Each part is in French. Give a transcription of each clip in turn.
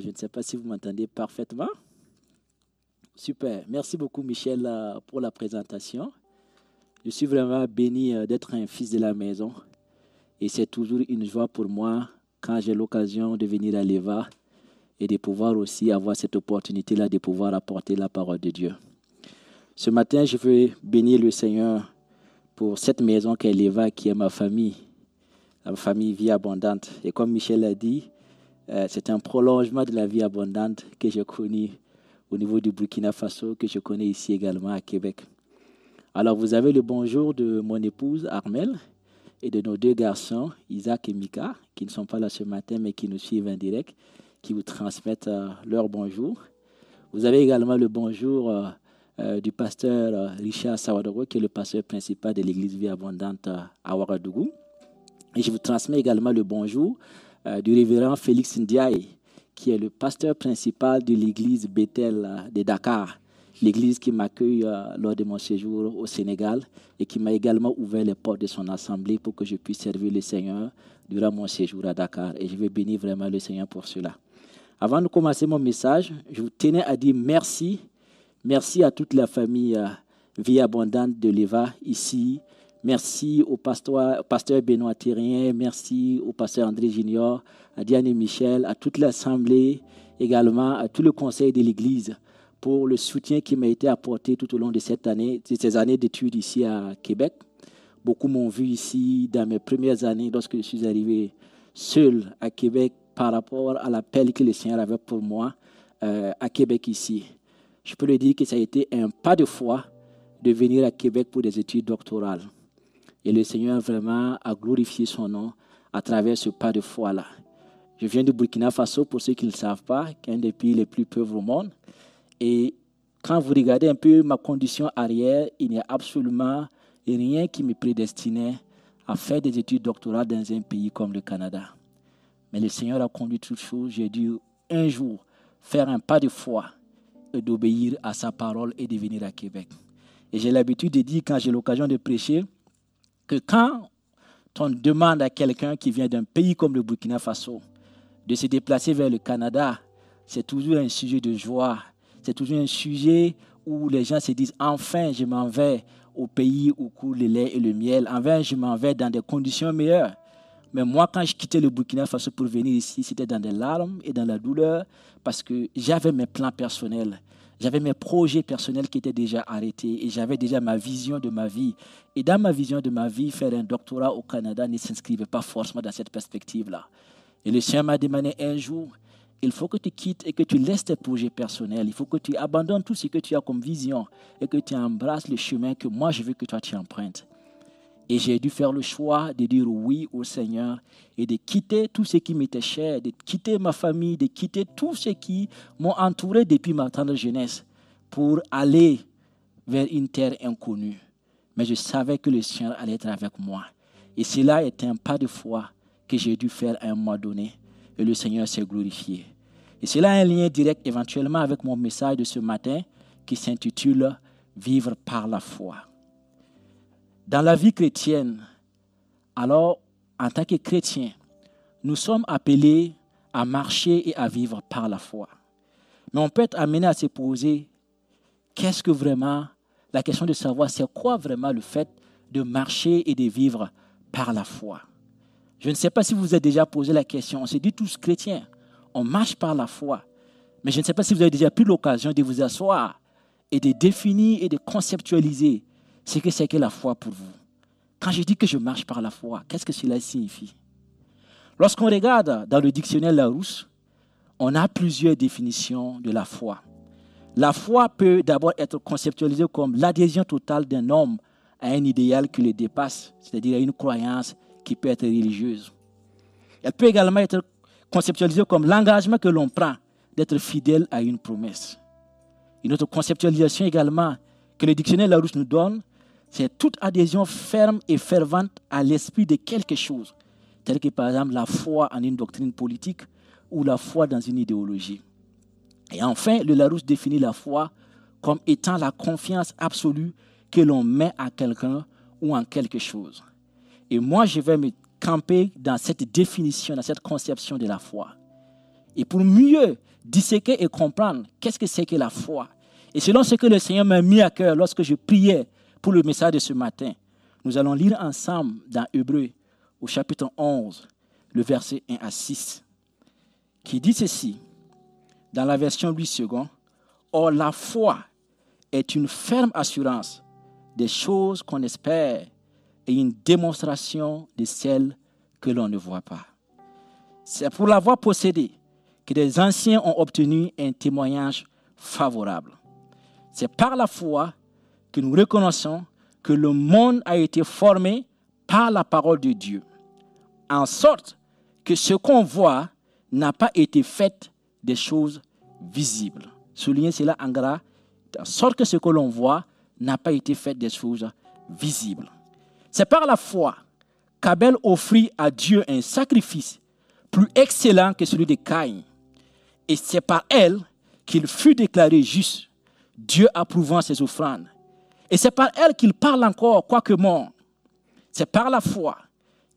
Je ne sais pas si vous m'entendez parfaitement. Super. Merci beaucoup, Michel, euh, pour la présentation. Je suis vraiment béni euh, d'être un fils de la maison. Et c'est toujours une joie pour moi quand j'ai l'occasion de venir à l'EVA et de pouvoir aussi avoir cette opportunité-là de pouvoir apporter la parole de Dieu. Ce matin, je veux bénir le Seigneur pour cette maison qu'est l'EVA, qui est ma famille, la famille Vie Abondante. Et comme Michel a dit, euh, c'est un prolongement de la vie abondante que j'ai connu au niveau du Burkina Faso, que je connais ici également à Québec. Alors, vous avez le bonjour de mon épouse Armel et de nos deux garçons, Isaac et Mika, qui ne sont pas là ce matin, mais qui nous suivent en direct, qui vous transmettent euh, leur bonjour. Vous avez également le bonjour euh, du pasteur Richard Sawadoro, qui est le pasteur principal de l'église Vie Abondante à Ouagadougou. Et je vous transmets également le bonjour euh, du révérend Félix Ndiaye, qui est le pasteur principal de l'église Bethel euh, de Dakar, l'église qui m'accueille euh, lors de mon séjour au Sénégal et qui m'a également ouvert les portes de son assemblée pour que je puisse servir le Seigneur durant mon séjour à Dakar. Et je veux bénir vraiment le Seigneur pour cela. Avant de commencer mon message, je vous tenais à dire merci. Merci à toute la famille Vie Abondante de l'EVA ici. Merci au pasteur, pasteur Benoît Thérien. Merci au pasteur André Junior, à Diane et Michel, à toute l'Assemblée, également à tout le conseil de l'Église pour le soutien qui m'a été apporté tout au long de cette année, de ces années d'études ici à Québec. Beaucoup m'ont vu ici dans mes premières années lorsque je suis arrivé seul à Québec par rapport à l'appel que le Seigneur avait pour moi euh, à Québec ici. Je peux le dire que ça a été un pas de foi de venir à Québec pour des études doctorales. Et le Seigneur vraiment a glorifié son nom à travers ce pas de foi-là. Je viens du Burkina Faso, pour ceux qui ne le savent pas, qui est un des pays les plus pauvres au monde. Et quand vous regardez un peu ma condition arrière, il n'y a absolument rien qui me prédestinait à faire des études doctorales dans un pays comme le Canada. Mais le Seigneur a conduit toutes choses. J'ai dû un jour faire un pas de foi et d'obéir à sa parole et de venir à Québec. Et j'ai l'habitude de dire, quand j'ai l'occasion de prêcher, que quand on demande à quelqu'un qui vient d'un pays comme le Burkina Faso de se déplacer vers le Canada, c'est toujours un sujet de joie. C'est toujours un sujet où les gens se disent enfin je m'en vais au pays où coule le lait et le miel. Enfin je m'en vais dans des conditions meilleures. Mais moi, quand je quittais le Burkina Faso pour venir ici, c'était dans des larmes et dans la douleur parce que j'avais mes plans personnels. J'avais mes projets personnels qui étaient déjà arrêtés et j'avais déjà ma vision de ma vie. Et dans ma vision de ma vie, faire un doctorat au Canada ne s'inscrivait pas forcément dans cette perspective-là. Et le Seigneur m'a demandé un jour, il faut que tu quittes et que tu laisses tes projets personnels. Il faut que tu abandonnes tout ce que tu as comme vision et que tu embrasses le chemin que moi je veux que toi tu empruntes. Et j'ai dû faire le choix de dire oui au Seigneur et de quitter tout ce qui m'était cher, de quitter ma famille, de quitter tout ce qui m'ont entouré depuis ma tendre jeunesse pour aller vers une terre inconnue. Mais je savais que le Seigneur allait être avec moi. Et cela était un pas de foi que j'ai dû faire à un moment donné. Et le Seigneur s'est glorifié. Et cela a un lien direct éventuellement avec mon message de ce matin qui s'intitule Vivre par la foi. Dans la vie chrétienne, alors en tant que chrétien, nous sommes appelés à marcher et à vivre par la foi. Mais on peut être amené à se poser qu'est-ce que vraiment, la question de savoir c'est quoi vraiment le fait de marcher et de vivre par la foi? Je ne sais pas si vous vous êtes déjà posé la question. On se dit tous chrétiens, on marche par la foi. Mais je ne sais pas si vous avez déjà pris l'occasion de vous asseoir et de définir et de conceptualiser ce que c'est que la foi pour vous. Quand je dis que je marche par la foi, qu'est-ce que cela signifie? Lorsqu'on regarde dans le dictionnaire Larousse, on a plusieurs définitions de la foi. La foi peut d'abord être conceptualisée comme l'adhésion totale d'un homme à un idéal qui le dépasse, c'est-à-dire à une croyance qui peut être religieuse. Elle peut également être conceptualisée comme l'engagement que l'on prend d'être fidèle à une promesse. Une autre conceptualisation également que le dictionnaire Larousse nous donne, c'est toute adhésion ferme et fervente à l'esprit de quelque chose, tel que par exemple la foi en une doctrine politique ou la foi dans une idéologie. Et enfin, le Larousse définit la foi comme étant la confiance absolue que l'on met à quelqu'un ou en quelque chose. Et moi, je vais me camper dans cette définition, dans cette conception de la foi. Et pour mieux disséquer et comprendre qu'est-ce que c'est que la foi, et selon ce que le Seigneur m'a mis à cœur lorsque je priais pour le message de ce matin, nous allons lire ensemble dans Hébreu au chapitre 11, le verset 1 à 6, qui dit ceci, dans la version 8 secondes, Or la foi est une ferme assurance des choses qu'on espère et une démonstration de celles que l'on ne voit pas. C'est pour l'avoir possédée que les anciens ont obtenu un témoignage favorable. C'est par la foi que nous reconnaissons que le monde a été formé par la parole de Dieu, en sorte que ce qu'on voit n'a pas été fait des choses visibles. Soulignez cela en gras, en sorte que ce que l'on voit n'a pas été fait des choses visibles. C'est par la foi qu'Abel offrit à Dieu un sacrifice plus excellent que celui de Caïn. Et c'est par elle qu'il fut déclaré juste, Dieu approuvant ses offrandes. Et c'est par elle qu'il parle encore, quoique mort. C'est par la foi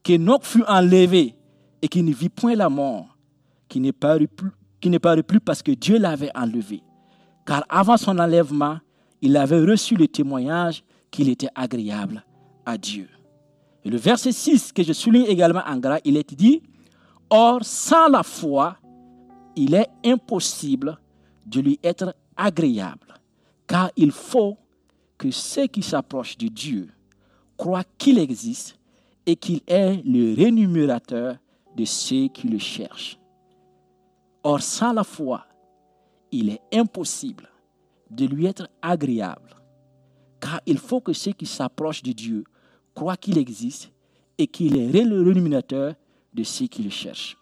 qu'Enoch fut enlevé et qu'il ne vit point la mort, qui ne parut plus, plus parce que Dieu l'avait enlevé. Car avant son enlèvement, il avait reçu le témoignage qu'il était agréable à Dieu. Et le verset 6 que je souligne également en gras, il est dit, Or, sans la foi, il est impossible de lui être agréable, car il faut que ceux qui s'approchent de Dieu croient qu'il existe et qu'il est le rémunérateur de ceux qui le cherchent. Or, sans la foi, il est impossible de lui être agréable, car il faut que ceux qui s'approchent de Dieu croient qu'il existe et qu'il est le rémunérateur de ceux qui le cherchent.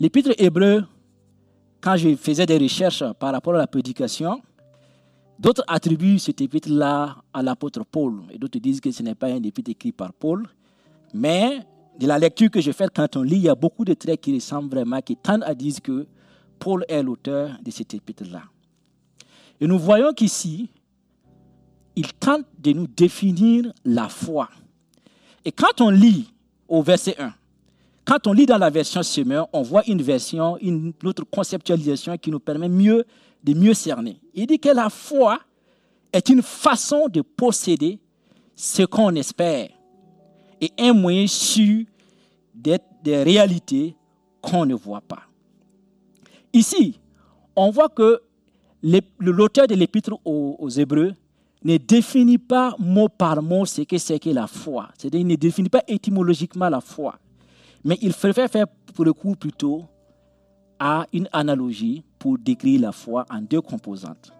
L'épître hébreu, quand je faisais des recherches par rapport à la prédication, d'autres attribuent cet épître-là à l'apôtre Paul, et d'autres disent que ce n'est pas un épître écrit par Paul. Mais de la lecture que je fais quand on lit, il y a beaucoup de traits qui ressemblent vraiment, qui tendent à dire que Paul est l'auteur de cet épître-là. Et nous voyons qu'ici, il tente de nous définir la foi. Et quand on lit au verset 1, quand on lit dans la version Semeur, on voit une version, une autre conceptualisation qui nous permet mieux de mieux cerner. Il dit que la foi est une façon de posséder ce qu'on espère et un moyen sûr d'être des réalités qu'on ne voit pas. Ici, on voit que l'auteur de l'épître aux Hébreux ne définit pas mot par mot ce que c'est que la foi. C'est-à-dire, il ne définit pas étymologiquement la foi. Mais il préfère faire pour le coup plutôt à une analogie pour décrire la foi en deux composantes.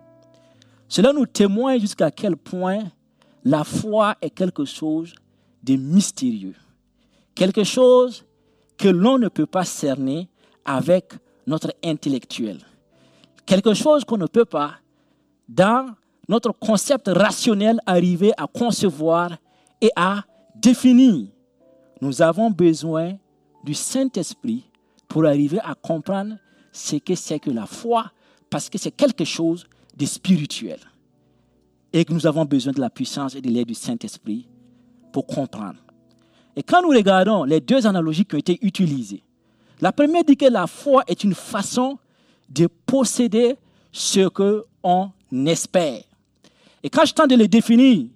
Cela nous témoigne jusqu'à quel point la foi est quelque chose de mystérieux. Quelque chose que l'on ne peut pas cerner avec notre intellectuel. Quelque chose qu'on ne peut pas, dans notre concept rationnel arriver à concevoir et à définir. Nous avons besoin du Saint-Esprit pour arriver à comprendre ce que c'est que la foi, parce que c'est quelque chose de spirituel. Et que nous avons besoin de la puissance et de l'aide du Saint-Esprit pour comprendre. Et quand nous regardons les deux analogies qui ont été utilisées, la première dit que la foi est une façon de posséder ce qu'on espère. Et quand je tente de les définir,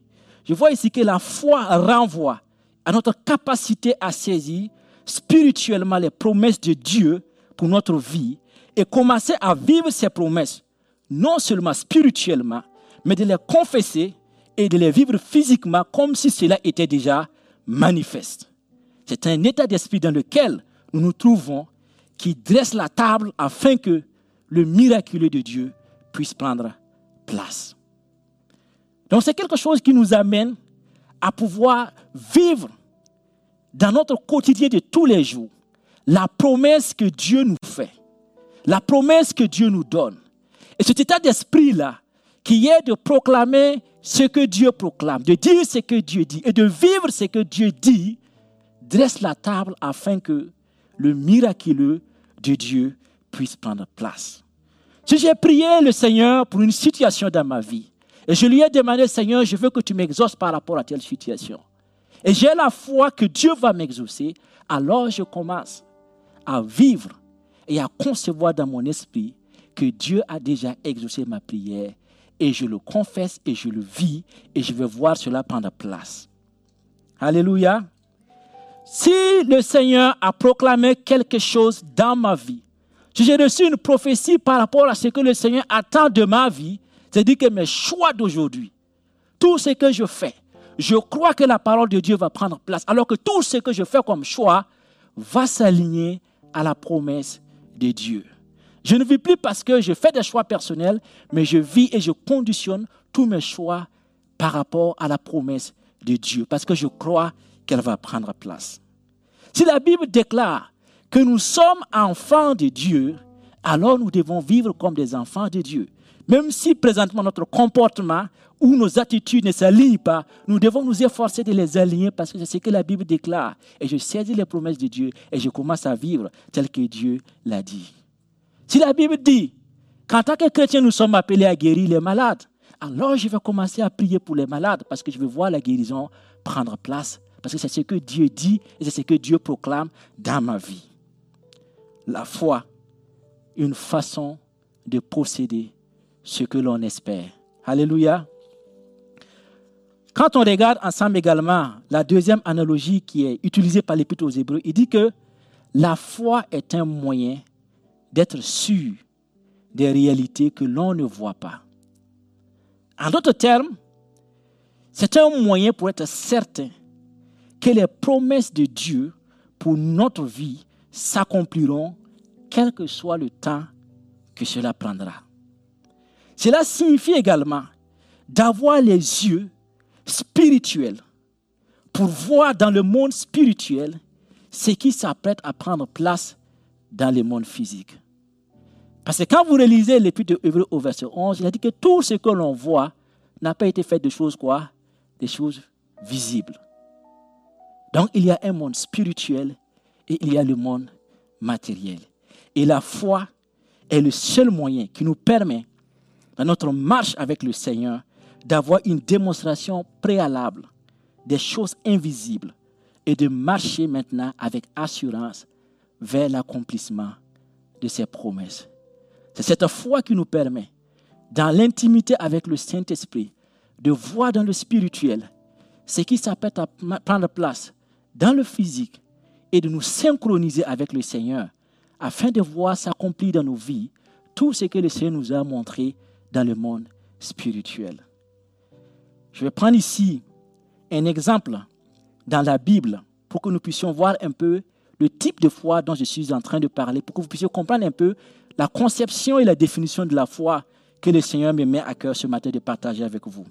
je vois ici que la foi renvoie à notre capacité à saisir spirituellement les promesses de Dieu pour notre vie et commencer à vivre ces promesses, non seulement spirituellement, mais de les confesser et de les vivre physiquement comme si cela était déjà manifeste. C'est un état d'esprit dans lequel nous nous trouvons qui dresse la table afin que le miraculeux de Dieu puisse prendre place. Donc c'est quelque chose qui nous amène à pouvoir vivre dans notre quotidien de tous les jours, la promesse que Dieu nous fait, la promesse que Dieu nous donne. Et cet état d'esprit-là, qui est de proclamer ce que Dieu proclame, de dire ce que Dieu dit et de vivre ce que Dieu dit, dresse la table afin que le miraculeux de Dieu puisse prendre place. Si j'ai prié le Seigneur pour une situation dans ma vie, et je lui ai demandé, Seigneur, je veux que tu m'exauces par rapport à telle situation, et j'ai la foi que Dieu va m'exaucer, alors je commence à vivre et à concevoir dans mon esprit que Dieu a déjà exaucé ma prière, et je le confesse et je le vis, et je vais voir cela prendre place. Alléluia. Si le Seigneur a proclamé quelque chose dans ma vie, si j'ai reçu une prophétie par rapport à ce que le Seigneur attend de ma vie, c'est-à-dire que mes choix d'aujourd'hui, tout ce que je fais, je crois que la parole de Dieu va prendre place, alors que tout ce que je fais comme choix va s'aligner à la promesse de Dieu. Je ne vis plus parce que je fais des choix personnels, mais je vis et je conditionne tous mes choix par rapport à la promesse de Dieu, parce que je crois qu'elle va prendre place. Si la Bible déclare que nous sommes enfants de Dieu, alors nous devons vivre comme des enfants de Dieu. Même si présentement notre comportement ou nos attitudes ne s'alignent pas, nous devons nous efforcer de les aligner parce que c'est ce que la Bible déclare. Et je saisis les promesses de Dieu et je commence à vivre tel que Dieu l'a dit. Si la Bible dit qu'en tant que chrétien, nous sommes appelés à guérir les malades, alors je vais commencer à prier pour les malades parce que je veux voir la guérison prendre place parce que c'est ce que Dieu dit et c'est ce que Dieu proclame dans ma vie. La foi, une façon de posséder ce que l'on espère. Alléluia. Quand on regarde ensemble également la deuxième analogie qui est utilisée par l'Épître aux Hébreux, il dit que la foi est un moyen d'être sûr des réalités que l'on ne voit pas. En d'autres termes, c'est un moyen pour être certain que les promesses de Dieu pour notre vie s'accompliront quel que soit le temps que cela prendra. Cela signifie également d'avoir les yeux spirituels pour voir dans le monde spirituel ce qui s'apprête à prendre place dans le monde physique. Parce que quand vous relisez l'épître de au verset 11, il a dit que tout ce que l'on voit n'a pas été fait de choses quoi? Des choses visibles. Donc il y a un monde spirituel et il y a le monde matériel. Et la foi est le seul moyen qui nous permet, dans notre marche avec le Seigneur, d'avoir une démonstration préalable des choses invisibles et de marcher maintenant avec assurance vers l'accomplissement de ses promesses. C'est cette foi qui nous permet, dans l'intimité avec le Saint-Esprit, de voir dans le spirituel ce qui s'apprête à prendre place dans le physique et de nous synchroniser avec le Seigneur afin de voir s'accomplir dans nos vies tout ce que le Seigneur nous a montré dans le monde spirituel. Je vais prendre ici un exemple dans la Bible pour que nous puissions voir un peu le type de foi dont je suis en train de parler, pour que vous puissiez comprendre un peu la conception et la définition de la foi que le Seigneur me met à cœur ce matin de partager avec vous.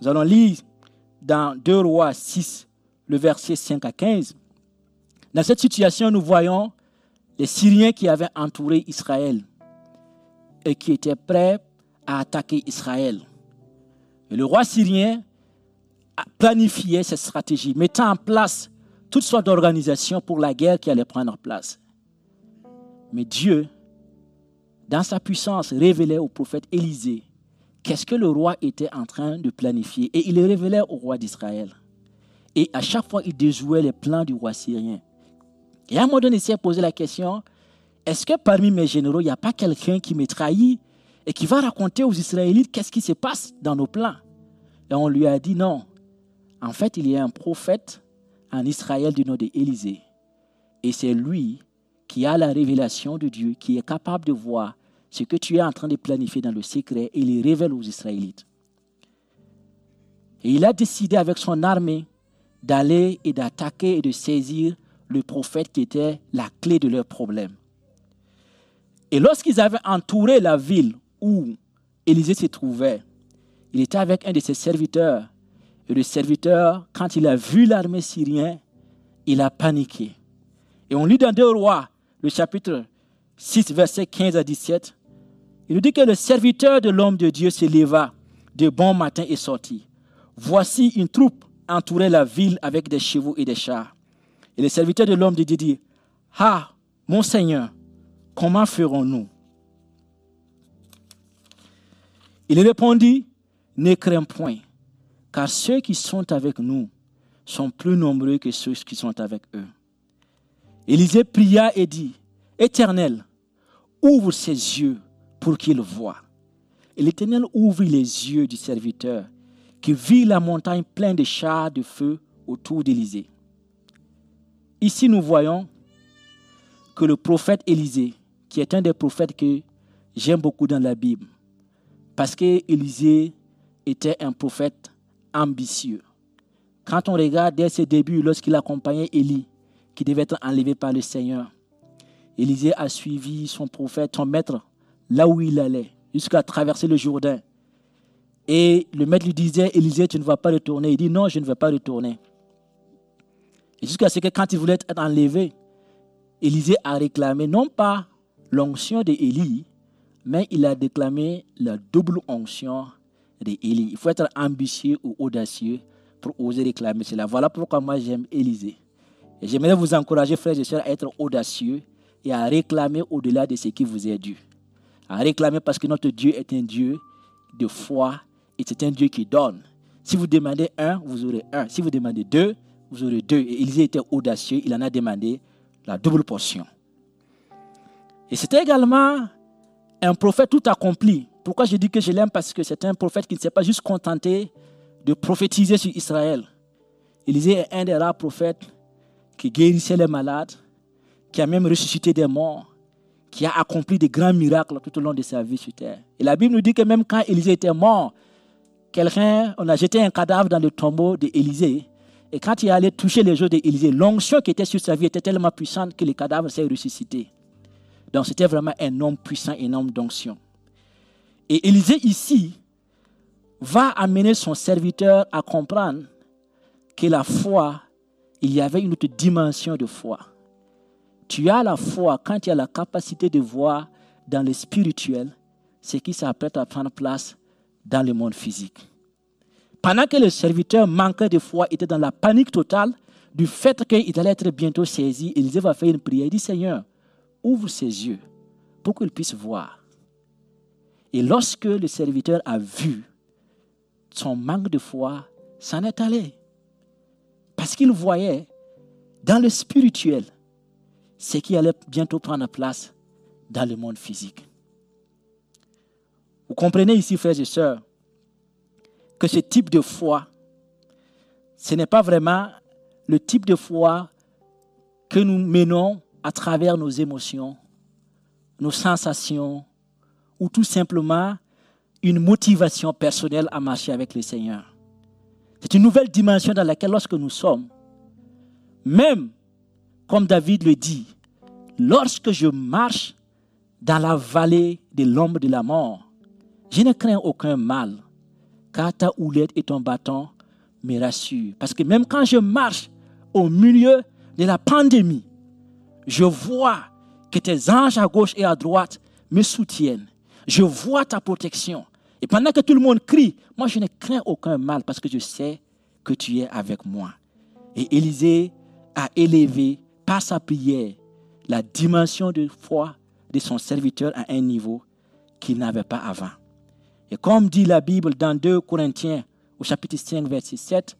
Nous allons lire dans 2 Rois 6, le verset 5 à 15. Dans cette situation, nous voyons les Syriens qui avaient entouré Israël et qui étaient prêts à attaquer Israël. Et le roi syrien a planifié cette stratégie, mettant en place toutes sortes d'organisations pour la guerre qui allait prendre place. Mais Dieu, dans sa puissance, révélait au prophète Élisée qu'est-ce que le roi était en train de planifier. Et il le révélait au roi d'Israël. Et à chaque fois, il déjouait les plans du roi syrien. Et à un moment donné, il s'est posé la question, est-ce que parmi mes généraux, il n'y a pas quelqu'un qui me trahit et qui va raconter aux Israélites qu'est-ce qui se passe dans nos plans Et on lui a dit non. En fait, il y a un prophète en Israël du nom d'Élisée. Et c'est lui qui a la révélation de Dieu, qui est capable de voir ce que tu es en train de planifier dans le secret et il révèle aux Israélites. Et il a décidé avec son armée d'aller et d'attaquer et de saisir le prophète qui était la clé de leur problème. Et lorsqu'ils avaient entouré la ville où Élisée se trouvait, il était avec un de ses serviteurs. Et le serviteur, quand il a vu l'armée syrienne, il a paniqué. Et on lit dans Deux Rois, le chapitre 6, verset 15 à 17, il nous dit que le serviteur de l'homme de Dieu se leva de bon matin et sortit. Voici une troupe entourait la ville avec des chevaux et des chars. Et le serviteur de l'homme de Dieu dit, Ah, mon Seigneur, comment ferons-nous? Il répondit, Ne crains point, car ceux qui sont avec nous sont plus nombreux que ceux qui sont avec eux. Élisée pria et dit, Éternel, ouvre ses yeux pour qu'il voie. Et l'Éternel ouvrit les yeux du serviteur, qui vit la montagne pleine de chars de feu autour d'Élysée. Ici, nous voyons que le prophète Élisée, qui est un des prophètes que j'aime beaucoup dans la Bible, parce qu'Élisée était un prophète ambitieux. Quand on regarde dès ses débuts, lorsqu'il accompagnait Élie, qui devait être enlevé par le Seigneur, Élisée a suivi son prophète, son maître, là où il allait, jusqu'à traverser le Jourdain. Et le maître lui disait, Élisée, tu ne vas pas retourner. Il dit, non, je ne vais pas retourner. Et jusqu'à ce que quand il voulait être enlevé, Élisée a réclamé non pas l'onction d'Élie, mais il a déclamé la double onction d'Élie. Il faut être ambitieux ou audacieux pour oser réclamer cela. Voilà pourquoi moi j'aime Élisée. Et j'aimerais vous encourager, frères et sœurs, à être audacieux et à réclamer au-delà de ce qui vous est dû. À réclamer parce que notre Dieu est un Dieu de foi et c'est un Dieu qui donne. Si vous demandez un, vous aurez un. Si vous demandez deux, vous aurez deux. Et Élisée était audacieux, il en a demandé la double portion. Et c'était également un prophète tout accompli. Pourquoi je dis que je l'aime? Parce que c'est un prophète qui ne s'est pas juste contenté de prophétiser sur Israël. Élisée est un des rares prophètes qui guérissait les malades, qui a même ressuscité des morts, qui a accompli de grands miracles tout au long de sa vie sur terre. Et la Bible nous dit que même quand Élisée était mort, quelqu'un, on a jeté un cadavre dans le tombeau d'Élisée. Et quand il allait toucher les os d'Élisée, l'onction qui était sur sa vie était tellement puissante que le cadavre s'est ressuscité. Donc c'était vraiment un homme puissant, un homme d'onction. Et Élisée ici va amener son serviteur à comprendre que la foi, il y avait une autre dimension de foi. Tu as la foi quand tu as la capacité de voir dans le spirituel ce qui s'apprête à prendre place dans le monde physique. Pendant que le serviteur manquait de foi, était dans la panique totale du fait qu'il allait être bientôt saisi, Élisée va faire une prière. Il dit Seigneur, ouvre ses yeux pour qu'il puisse voir. Et lorsque le serviteur a vu son manque de foi, s'en est allé. Parce qu'il voyait dans le spirituel ce qui allait bientôt prendre place dans le monde physique. Vous comprenez ici, frères et sœurs, que ce type de foi, ce n'est pas vraiment le type de foi que nous menons à travers nos émotions, nos sensations, ou tout simplement une motivation personnelle à marcher avec le Seigneur. C'est une nouvelle dimension dans laquelle lorsque nous sommes, même comme David le dit, lorsque je marche dans la vallée de l'ombre de la mort, je ne crains aucun mal, car ta houlette et ton bâton me rassurent. Parce que même quand je marche au milieu de la pandémie, je vois que tes anges à gauche et à droite me soutiennent. Je vois ta protection. Et pendant que tout le monde crie, moi je ne crains aucun mal parce que je sais que tu es avec moi. Et Élisée a élevé par sa prière la dimension de foi de son serviteur à un niveau qu'il n'avait pas avant. Et comme dit la Bible dans 2 Corinthiens au chapitre 5, verset 7,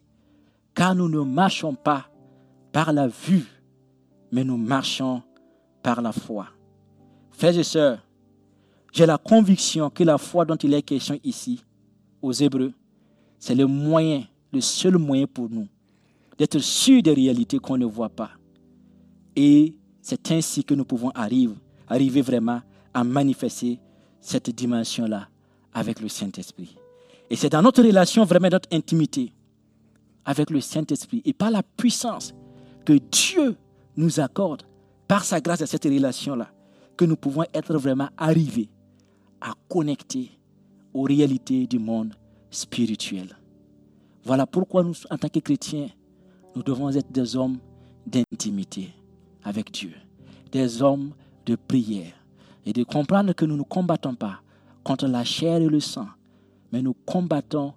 car nous ne marchons pas par la vue, mais nous marchons par la foi. Frères et sœurs, j'ai la conviction que la foi dont il est question ici, aux Hébreux, c'est le moyen, le seul moyen pour nous d'être sûrs des réalités qu'on ne voit pas. Et c'est ainsi que nous pouvons arriver, arriver vraiment à manifester cette dimension-là avec le Saint-Esprit. Et c'est dans notre relation, vraiment notre intimité avec le Saint-Esprit et par la puissance que Dieu nous accorde par sa grâce à cette relation-là que nous pouvons être vraiment arrivés à connecter aux réalités du monde spirituel. Voilà pourquoi nous, en tant que chrétiens, nous devons être des hommes d'intimité avec Dieu, des hommes de prière, et de comprendre que nous ne combattons pas contre la chair et le sang, mais nous combattons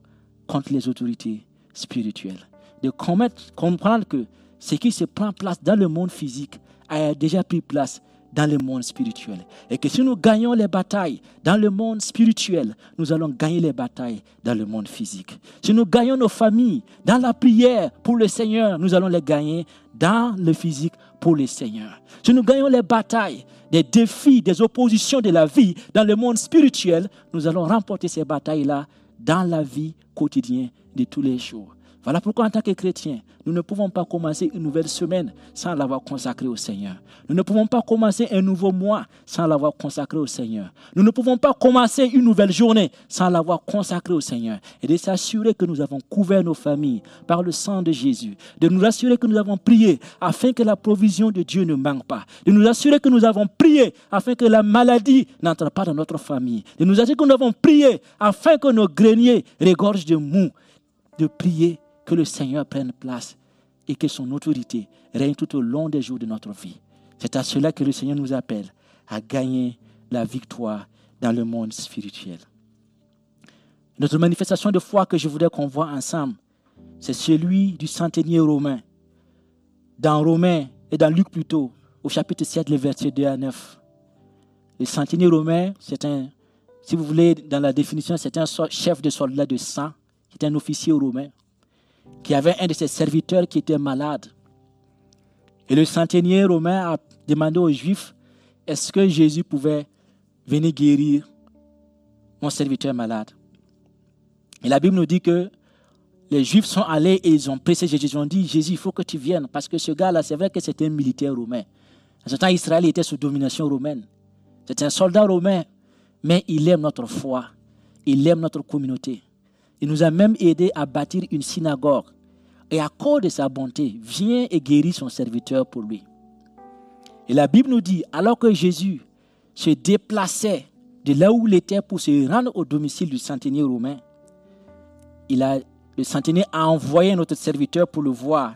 contre les autorités spirituelles. De comprendre que ce qui se prend place dans le monde physique a déjà pris place dans le monde spirituel. Et que si nous gagnons les batailles dans le monde spirituel, nous allons gagner les batailles dans le monde physique. Si nous gagnons nos familles dans la prière pour le Seigneur, nous allons les gagner dans le physique pour le Seigneur. Si nous gagnons les batailles, des défis, des oppositions de la vie dans le monde spirituel, nous allons remporter ces batailles-là dans la vie quotidienne de tous les jours. Voilà pourquoi en tant que chrétiens, nous ne pouvons pas commencer une nouvelle semaine sans l'avoir consacré au Seigneur. Nous ne pouvons pas commencer un nouveau mois sans l'avoir consacré au Seigneur. Nous ne pouvons pas commencer une nouvelle journée sans l'avoir consacré au Seigneur. Et de s'assurer que nous avons couvert nos familles par le sang de Jésus. De nous assurer que nous avons prié afin que la provision de Dieu ne manque pas. De nous assurer que nous avons prié afin que la maladie n'entre pas dans notre famille. De nous assurer que nous avons prié afin que nos greniers regorgent de mou. De prier que le Seigneur prenne place et que son autorité règne tout au long des jours de notre vie. C'est à cela que le Seigneur nous appelle à gagner la victoire dans le monde spirituel. Notre manifestation de foi que je voudrais qu'on voit ensemble, c'est celui du centenier romain. Dans Romains et dans Luc plutôt, au chapitre 7, le verset 2 à 9. Le centenier romain, c'est un, si vous voulez, dans la définition, c'est un chef de soldat de sang, c'est un officier romain qui avait un de ses serviteurs qui était malade. Et le centenier romain a demandé aux Juifs, est-ce que Jésus pouvait venir guérir mon serviteur malade? Et la Bible nous dit que les Juifs sont allés et ils ont pressé Jésus. Ils ont dit, Jésus, il faut que tu viennes. Parce que ce gars-là, c'est vrai que c'était un militaire romain. En ce temps, Israël était sous domination romaine. C'est un soldat romain, mais il aime notre foi. Il aime notre communauté. Il nous a même aidé à bâtir une synagogue. Et à cause de sa bonté, vient et guérit son serviteur pour lui. Et la Bible nous dit, alors que Jésus se déplaçait de là où il était pour se rendre au domicile du centenier romain, il a, le centenier a envoyé notre serviteur pour le voir.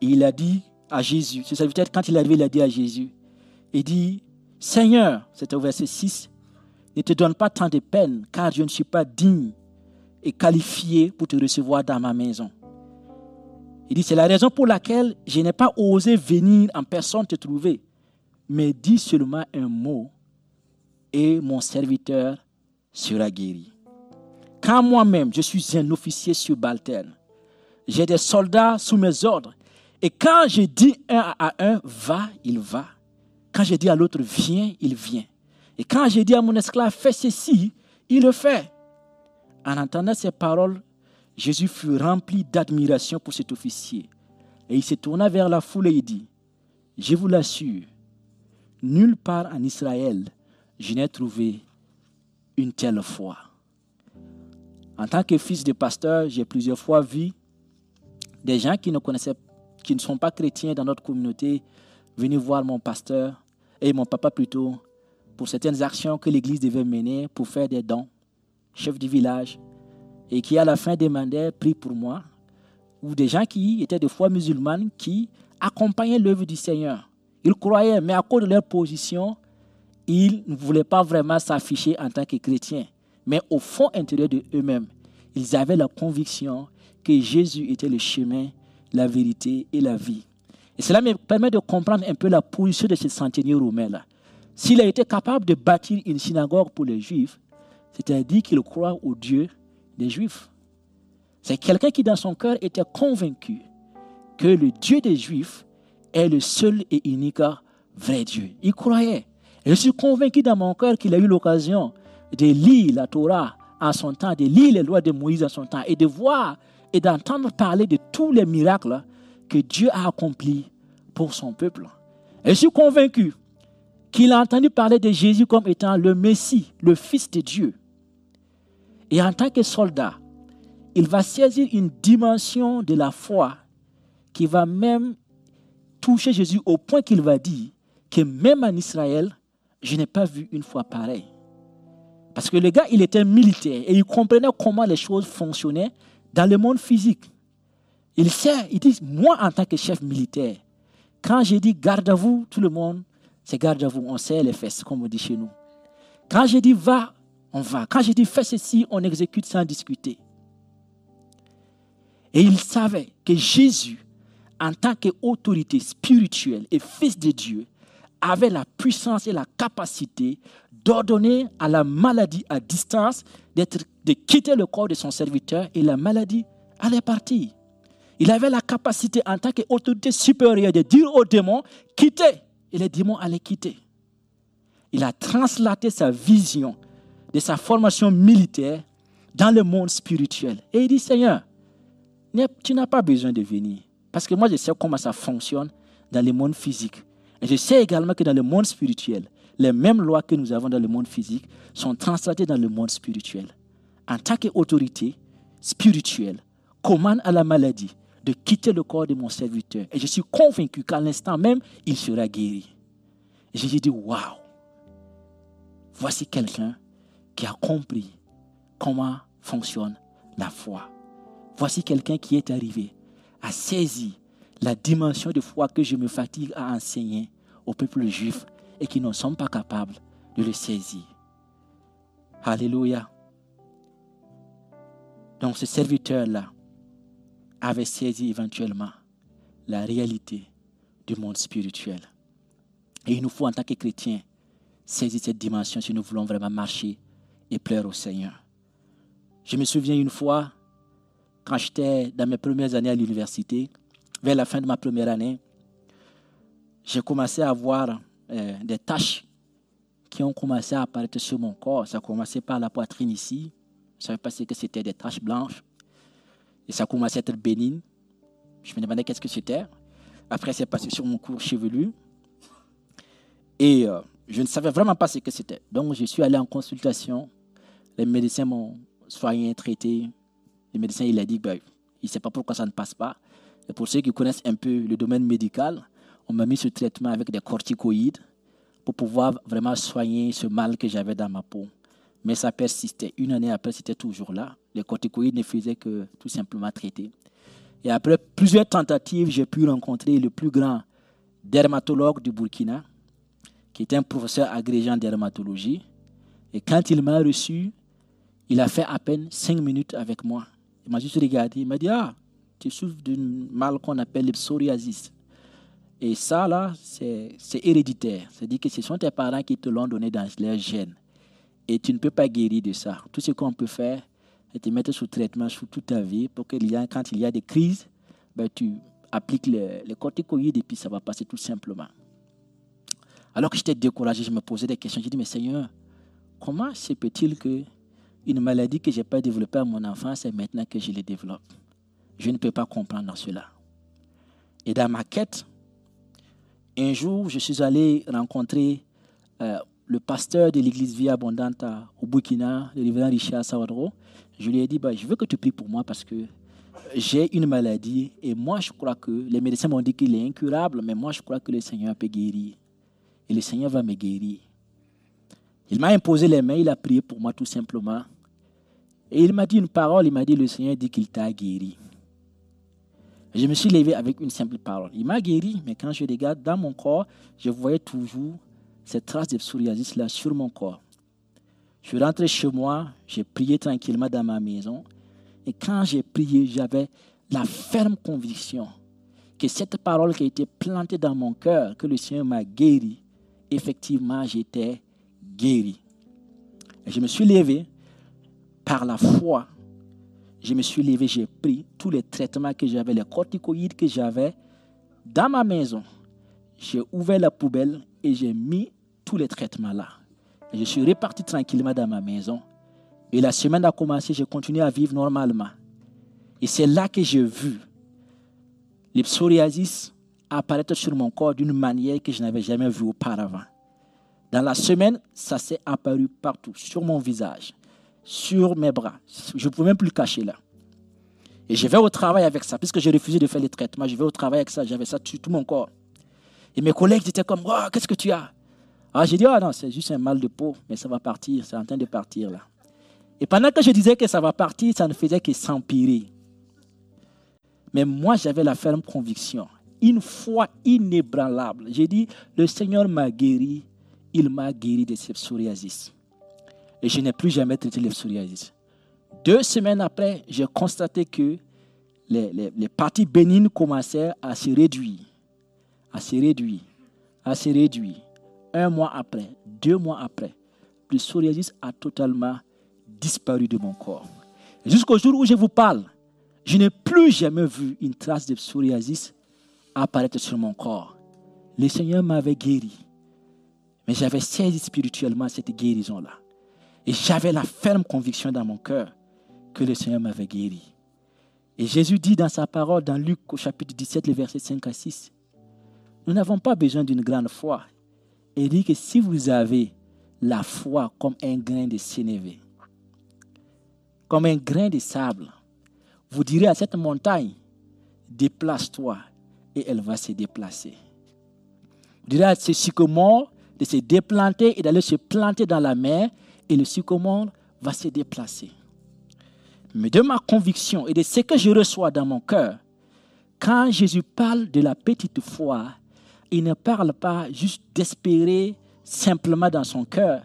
Et il a dit à Jésus, ce serviteur, quand il est arrivé, il a dit à Jésus, il dit, Seigneur, c'est au verset 6, ne te donne pas tant de peine, car je ne suis pas digne et qualifié pour te recevoir dans ma maison. Il dit, c'est la raison pour laquelle je n'ai pas osé venir en personne te trouver, mais dis seulement un mot et mon serviteur sera guéri. Quand moi-même, je suis un officier subalterne, j'ai des soldats sous mes ordres, et quand je dis un à un, va, il va. Quand je dis à l'autre, viens, il vient. Et quand je dis à mon esclave, fais ceci, il le fait. En entendant ces paroles, Jésus fut rempli d'admiration pour cet officier. Et il se tourna vers la foule et il dit, Je vous l'assure, nulle part en Israël, je n'ai trouvé une telle foi. En tant que fils de pasteur, j'ai plusieurs fois vu des gens qui ne connaissaient, qui ne sont pas chrétiens dans notre communauté, venir voir mon pasteur et mon papa plutôt pour certaines actions que l'Église devait mener pour faire des dons chef du village, et qui à la fin demandait prie pour moi, ou des gens qui étaient de foi musulmane qui accompagnaient l'œuvre du Seigneur. Ils croyaient, mais à cause de leur position, ils ne voulaient pas vraiment s'afficher en tant que chrétiens. Mais au fond intérieur de eux-mêmes, ils avaient la conviction que Jésus était le chemin, la vérité et la vie. Et cela me permet de comprendre un peu la position de ce centenier romain-là. S'il a été capable de bâtir une synagogue pour les Juifs, c'est-à-dire qu'il croit au Dieu des Juifs. C'est quelqu'un qui, dans son cœur, était convaincu que le Dieu des Juifs est le seul et unique vrai Dieu. Il croyait. Je suis convaincu dans mon cœur qu'il a eu l'occasion de lire la Torah en son temps, de lire les lois de Moïse en son temps et de voir et d'entendre parler de tous les miracles que Dieu a accomplis pour son peuple. Je suis convaincu qu'il a entendu parler de Jésus comme étant le Messie, le Fils de Dieu. Et en tant que soldat, il va saisir une dimension de la foi qui va même toucher Jésus au point qu'il va dire que même en Israël, je n'ai pas vu une foi pareille. Parce que le gars, il était militaire et il comprenait comment les choses fonctionnaient dans le monde physique. Il sait, il dit, moi en tant que chef militaire, Quand j'ai dit garde à vous, tout le monde, c'est garde à vous. On sait les fesses, comme on dit chez nous. Quand j'ai dit va, on va. Quand j'ai dit fais ceci, on exécute sans discuter. Et il savait que Jésus, en tant qu'autorité spirituelle et fils de Dieu, avait la puissance et la capacité d'ordonner à la maladie à distance de quitter le corps de son serviteur et la maladie allait partir. Il avait la capacité en tant qu'autorité supérieure de dire aux démons, quittez, et les démons allaient quitter. Il a translaté sa vision de sa formation militaire dans le monde spirituel. Et il dit, Seigneur, tu n'as pas besoin de venir. Parce que moi, je sais comment ça fonctionne dans le monde physique. Et je sais également que dans le monde spirituel, les mêmes lois que nous avons dans le monde physique sont translatées dans le monde spirituel. En tant qu'autorité spirituelle, commande à la maladie de quitter le corps de mon serviteur. Et je suis convaincu qu'à l'instant même, il sera guéri. Et j'ai dit, waouh, voici quelqu'un qui a compris comment fonctionne la foi. Voici quelqu'un qui est arrivé à saisir la dimension de foi que je me fatigue à enseigner au peuple juif et qui ne sont pas capables de le saisir. Alléluia. Donc ce serviteur-là avait saisi éventuellement la réalité du monde spirituel. Et il nous faut en tant que chrétiens saisir cette dimension si nous voulons vraiment marcher et plaire au Seigneur. Je me souviens une fois, quand j'étais dans mes premières années à l'université, vers la fin de ma première année, j'ai commencé à avoir euh, des taches qui ont commencé à apparaître sur mon corps. Ça a commencé par la poitrine ici. Je savais pas que c'était des taches blanches. Et ça a commencé à être bénigne. Je me demandais qu'est-ce que c'était. Après, c'est passé sur mon cours chevelu. Et euh, je ne savais vraiment pas ce que c'était. Donc, je suis allé en consultation. Les médecins m'ont soigné, traité. Le médecin, il a dit, il ne sait pas pourquoi ça ne passe pas. Et pour ceux qui connaissent un peu le domaine médical, on m'a mis ce traitement avec des corticoïdes pour pouvoir vraiment soigner ce mal que j'avais dans ma peau. Mais ça persistait. Une année après, c'était toujours là. Les corticoïdes ne faisaient que tout simplement traiter. Et après plusieurs tentatives, j'ai pu rencontrer le plus grand dermatologue du Burkina, qui était un professeur agrégé en dermatologie. Et quand il m'a reçu, il a fait à peine cinq minutes avec moi. Il m'a juste regardé, il m'a dit, ah, tu souffres d'un mal qu'on appelle le psoriasis. Et ça, là, c'est héréditaire. C'est-à-dire que ce sont tes parents qui te l'ont donné dans leur gènes. Et tu ne peux pas guérir de ça. Tout ce qu'on peut faire, c'est te mettre sous traitement sous toute ta vie pour que quand il y a des crises, ben, tu appliques les, les corticoïdes et puis ça va passer tout simplement. Alors que j'étais découragé, je me posais des questions. J'ai dit, mais Seigneur, comment se peut-il que une maladie que je n'ai pas développée à mon enfance, c'est maintenant que je la développe Je ne peux pas comprendre cela. Et dans ma quête, un jour, je suis allé rencontrer euh, le pasteur de l'église Vie Abondante au Burkina, le révérend Richard Sawadro. Je lui ai dit, bah, je veux que tu pries pour moi parce que j'ai une maladie et moi je crois que les médecins m'ont dit qu'il est incurable, mais moi je crois que le Seigneur peut guérir. Et le Seigneur va me guérir. Il m'a imposé les mains, il a prié pour moi tout simplement. Et il m'a dit une parole, il m'a dit, le Seigneur dit qu'il t'a guéri. Je me suis levé avec une simple parole. Il m'a guéri, mais quand je regarde dans mon corps, je voyais toujours cette trace de psoriasis là sur mon corps. Je suis chez moi, j'ai prié tranquillement dans ma maison. Et quand j'ai prié, j'avais la ferme conviction que cette parole qui a été plantée dans mon cœur, que le Seigneur m'a guéri, effectivement, j'étais guéri. Je me suis levé par la foi je me suis levé, j'ai pris tous les traitements que j'avais, les corticoïdes que j'avais dans ma maison. J'ai ouvert la poubelle et j'ai mis tous les traitements là. Je suis reparti tranquillement dans ma maison. Et la semaine a commencé, j'ai continué à vivre normalement. Et c'est là que j'ai vu les psoriasis apparaître sur mon corps d'une manière que je n'avais jamais vue auparavant. Dans la semaine, ça s'est apparu partout, sur mon visage, sur mes bras. Je ne pouvais même plus le cacher là. Et je vais au travail avec ça, puisque j'ai refusé de faire les traitements. Je vais au travail avec ça, j'avais ça sur tout mon corps. Et mes collègues étaient comme, oh, qu'est-ce que tu as? Alors j'ai dit, ah non, c'est juste un mal de peau, mais ça va partir, c'est en train de partir là. Et pendant que je disais que ça va partir, ça ne faisait que s'empirer. Mais moi, j'avais la ferme conviction. une foi inébranlable. J'ai dit, le Seigneur m'a guéri, il m'a guéri de cette psoriasis. Et je n'ai plus jamais traité le psoriasis. Deux semaines après, j'ai constaté que les, les, parties bénignes commençaient à se réduire, à se réduire, à se réduire. Un mois après, deux mois après, le psoriasis a totalement disparu de mon corps. Jusqu'au jour où je vous parle, je n'ai plus jamais vu une trace de psoriasis apparaître sur mon corps. Le Seigneur m'avait guéri, mais j'avais saisi spirituellement cette guérison-là. Et j'avais la ferme conviction dans mon cœur que le Seigneur m'avait guéri. Et Jésus dit dans sa parole, dans Luc au chapitre 17, les versets 5 à 6, nous n'avons pas besoin d'une grande foi. Il dit que si vous avez la foi comme un grain de sénévé, comme un grain de sable, vous direz à cette montagne, déplace-toi, et elle va se déplacer. Vous direz à ce sycomore de se déplanter et d'aller se planter dans la mer, et le sycomore va se déplacer. Mais de ma conviction et de ce que je reçois dans mon cœur, quand Jésus parle de la petite foi, il ne parle pas juste d'espérer simplement dans son cœur.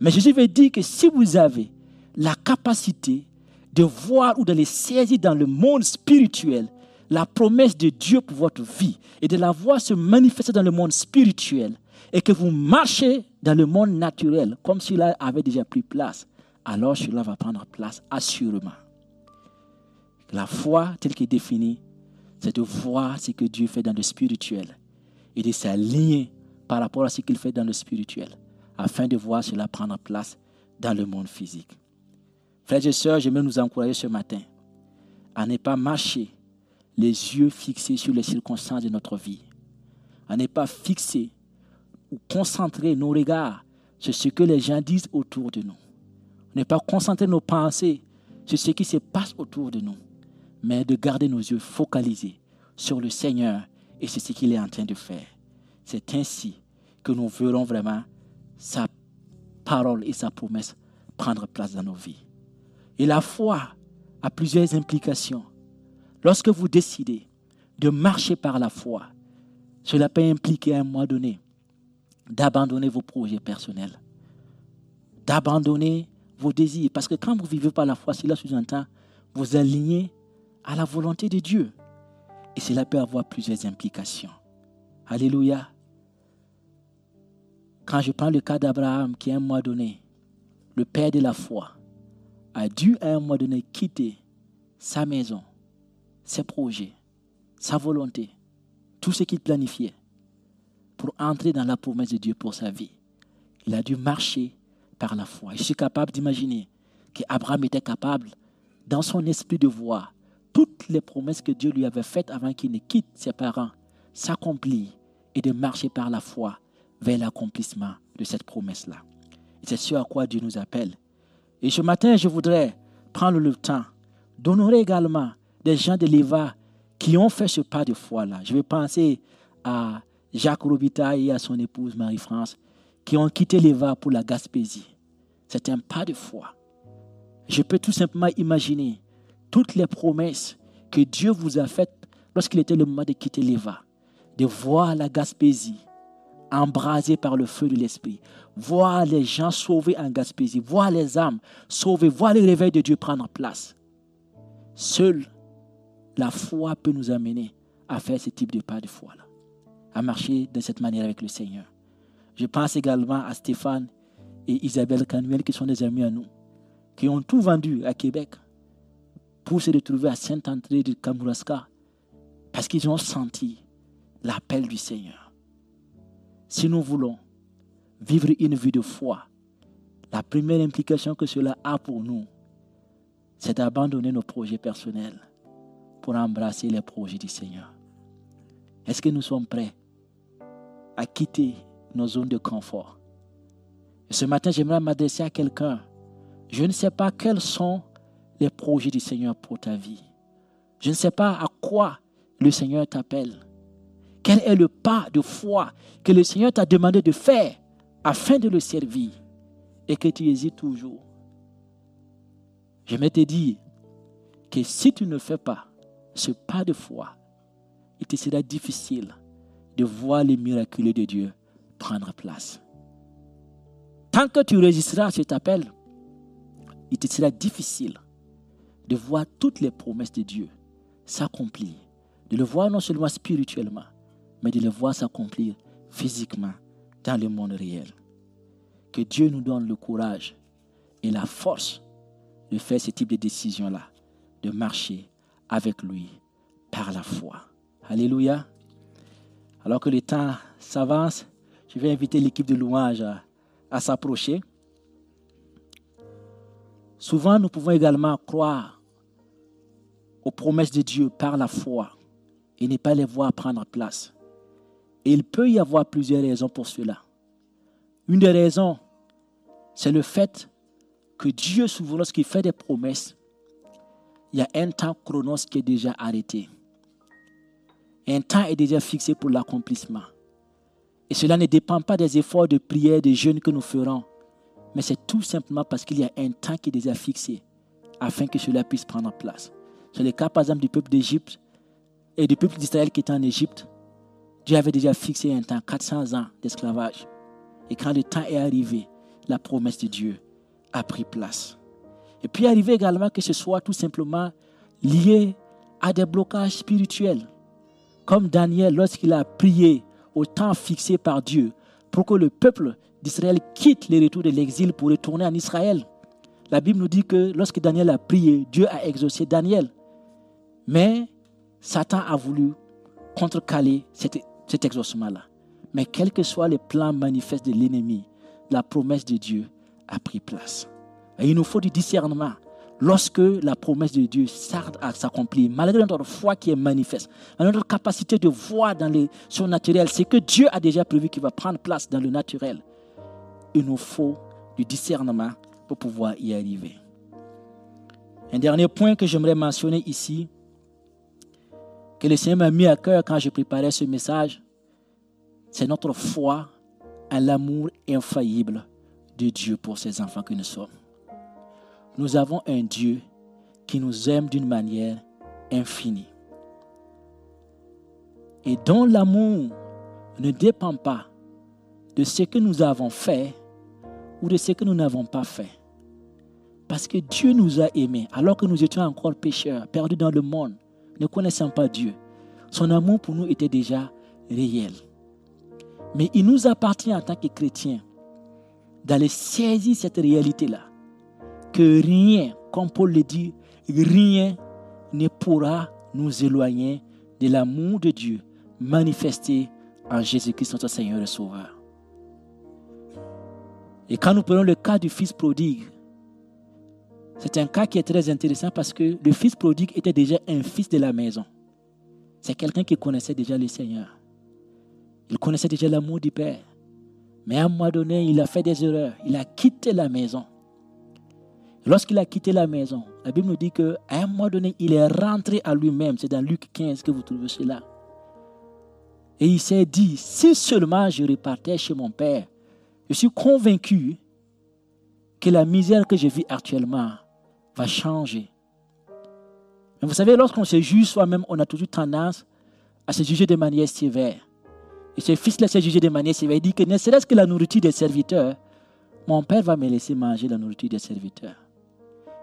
Mais Jésus veut dire que si vous avez la capacité de voir ou de les saisir dans le monde spirituel, la promesse de Dieu pour votre vie et de la voir se manifester dans le monde spirituel et que vous marchez dans le monde naturel comme s'il avait déjà pris place, alors cela va prendre place assurément. La foi telle qu'elle est définie, c'est de voir ce que Dieu fait dans le spirituel et de s'aligner par rapport à ce qu'il fait dans le spirituel, afin de voir cela prendre place dans le monde physique. Frères et sœurs, j'aimerais nous encourager ce matin à ne pas marcher les yeux fixés sur les circonstances de notre vie, à ne pas fixer concentrer nos regards sur ce que les gens disent autour de nous ne pas concentrer nos pensées sur ce qui se passe autour de nous, mais de garder nos yeux focalisés sur le Seigneur et sur ce qu'il est en train de faire. C'est ainsi que nous verrons vraiment sa parole et sa promesse prendre place dans nos vies. Et la foi a plusieurs implications. Lorsque vous décidez de marcher par la foi, cela peut impliquer un moment donné d'abandonner vos projets personnels, d'abandonner vos désirs. Parce que quand vous vivez par la foi, cela sous-entend vous aligner à la volonté de Dieu. Et cela peut avoir plusieurs implications. Alléluia. Quand je prends le cas d'Abraham, qui à un mois donné, le père de la foi, a dû à un moment donné quitter sa maison, ses projets, sa volonté, tout ce qu'il planifiait pour entrer dans la promesse de Dieu pour sa vie. Il a dû marcher par la foi. Je suis capable d'imaginer qu'Abraham était capable, dans son esprit de voir toutes les promesses que Dieu lui avait faites avant qu'il ne quitte ses parents s'accomplir et de marcher par la foi vers l'accomplissement de cette promesse-là. C'est ce à quoi Dieu nous appelle. Et ce matin, je voudrais prendre le temps d'honorer également des gens de l'Éva qui ont fait ce pas de foi-là. Je vais penser à Jacques Robitaille et à son épouse Marie-France qui ont quitté l'Éva pour la Gaspésie. C'est un pas de foi. Je peux tout simplement imaginer toutes les promesses que Dieu vous a faites lorsqu'il était le moment de quitter l'Éva, de voir la Gaspésie embrasée par le feu de l'Esprit, voir les gens sauvés en Gaspésie, voir les âmes sauvées, voir le réveil de Dieu prendre place. Seule la foi peut nous amener à faire ce type de pas de foi-là, à marcher de cette manière avec le Seigneur. Je pense également à Stéphane et Isabelle Canuel, qui sont des amis à nous, qui ont tout vendu à Québec pour se retrouver à Saint-André de Kamouraska, parce qu'ils ont senti l'appel du Seigneur. Si nous voulons vivre une vie de foi, la première implication que cela a pour nous, c'est d'abandonner nos projets personnels pour embrasser les projets du Seigneur. Est-ce que nous sommes prêts à quitter nos zones de confort. ce matin, j'aimerais m'adresser à quelqu'un. Je ne sais pas quels sont les projets du Seigneur pour ta vie. Je ne sais pas à quoi le Seigneur t'appelle. Quel est le pas de foi que le Seigneur t'a demandé de faire afin de le servir et que tu hésites toujours? Je te dire que si tu ne fais pas ce pas de foi, il te sera difficile de voir les miracles de Dieu prendre place. Tant que tu résisteras à cet appel, il te sera difficile de voir toutes les promesses de Dieu s'accomplir. De le voir non seulement spirituellement, mais de le voir s'accomplir physiquement dans le monde réel. Que Dieu nous donne le courage et la force de faire ce type de décision-là, de marcher avec lui par la foi. Alléluia. Alors que le temps s'avance, je vais inviter l'équipe de louange à, s'approcher. Souvent, nous pouvons également croire aux promesses de Dieu par la foi et ne pas les voir prendre place. Et il peut y avoir plusieurs raisons pour cela. Une des raisons, c'est le fait que Dieu, souvent, lorsqu'il fait des promesses, il y a un temps chronos qui est déjà arrêté. Un temps est déjà fixé pour l'accomplissement. Et cela ne dépend pas des efforts de prière, de jeûne que nous ferons, mais c'est tout simplement parce qu'il y a un temps qui est déjà fixé afin que cela puisse prendre place. C'est le cas, par exemple, du peuple d'Égypte et du peuple d'Israël qui était en Égypte. Dieu avait déjà fixé un temps, 400 ans d'esclavage. Et quand le temps est arrivé, la promesse de Dieu a pris place. Et puis arrivé également que ce soit tout simplement lié à des blocages spirituels. Comme Daniel, lorsqu'il a prié au temps fixé par Dieu pour que le peuple d'Israël quitte les retours de l'exil pour retourner en Israël. La Bible nous dit que lorsque Daniel a prié, Dieu a exaucé Daniel. Mais Satan a voulu contrecaler cet, cet exaucement-là. Mais quels que soient les plans manifestes de l'ennemi, la promesse de Dieu a pris place. Et il nous faut du discernement lorsque la promesse de Dieu s'arde à s'accomplir, malgré notre foi qui est manifeste, notre capacité de voir dans le surnaturel, c'est que Dieu a déjà prévu qu'il va prendre place dans le naturel. Il nous faut du discernement pour pouvoir y arriver. Un dernier point que j'aimerais mentionner ici, que le Seigneur m'a mis à cœur quand je préparais ce message, c'est notre foi à l'amour infaillible de Dieu pour ses enfants que nous sommes nous avons un Dieu qui nous aime d'une manière infinie. Et dont l'amour ne dépend pas de ce que nous avons fait ou de ce que nous n'avons pas fait. Parce que Dieu nous a aimés alors que nous étions encore pécheurs, perdus dans le monde, ne connaissant pas Dieu. Son amour pour nous était déjà réel. Mais il nous appartient en tant que chrétiens d'aller saisir cette réalité-là que rien, comme Paul le dit, rien ne pourra nous éloigner de l'amour de Dieu manifesté en Jésus-Christ, notre Seigneur et Sauveur. Et quand nous prenons le cas du fils prodigue, c'est un cas qui est très intéressant parce que le fils prodigue était déjà un fils de la maison. C'est quelqu'un qui connaissait déjà le Seigneur. Il connaissait déjà l'amour du Père. Mais à un moment donné, il a fait des erreurs. Il a quitté la maison. Lorsqu'il a quitté la maison, la Bible nous dit qu'à un moment donné, il est rentré à lui-même. C'est dans Luc 15 que vous trouvez cela. Et il s'est dit, si seulement je repartais chez mon Père, je suis convaincu que la misère que je vis actuellement va changer. Mais vous savez, lorsqu'on se juge soi-même, on a toujours tendance à se juger de manière sévère. Et ce fils-là s'est jugé de manière sévère. Il dit que ne serait-ce que la nourriture des serviteurs, mon Père va me laisser manger la nourriture des serviteurs.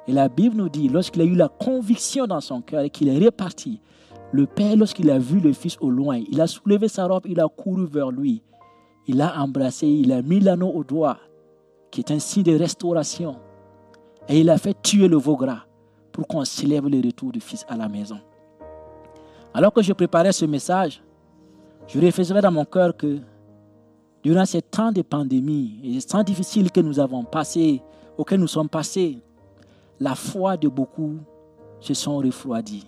Et la Bible nous dit, lorsqu'il a eu la conviction dans son cœur et qu'il est reparti, le Père, lorsqu'il a vu le Fils au loin, il a soulevé sa robe, il a couru vers lui. Il l'a embrassé, il a mis l'anneau au doigt, qui est un signe de restauration. Et il a fait tuer le veau gras pour qu'on célèbre le retour du Fils à la maison. Alors que je préparais ce message, je réfléchissais dans mon cœur que durant ces temps de pandémie et ces temps difficiles que nous avons passés, auxquels nous sommes passés, la foi de beaucoup se sont refroidis.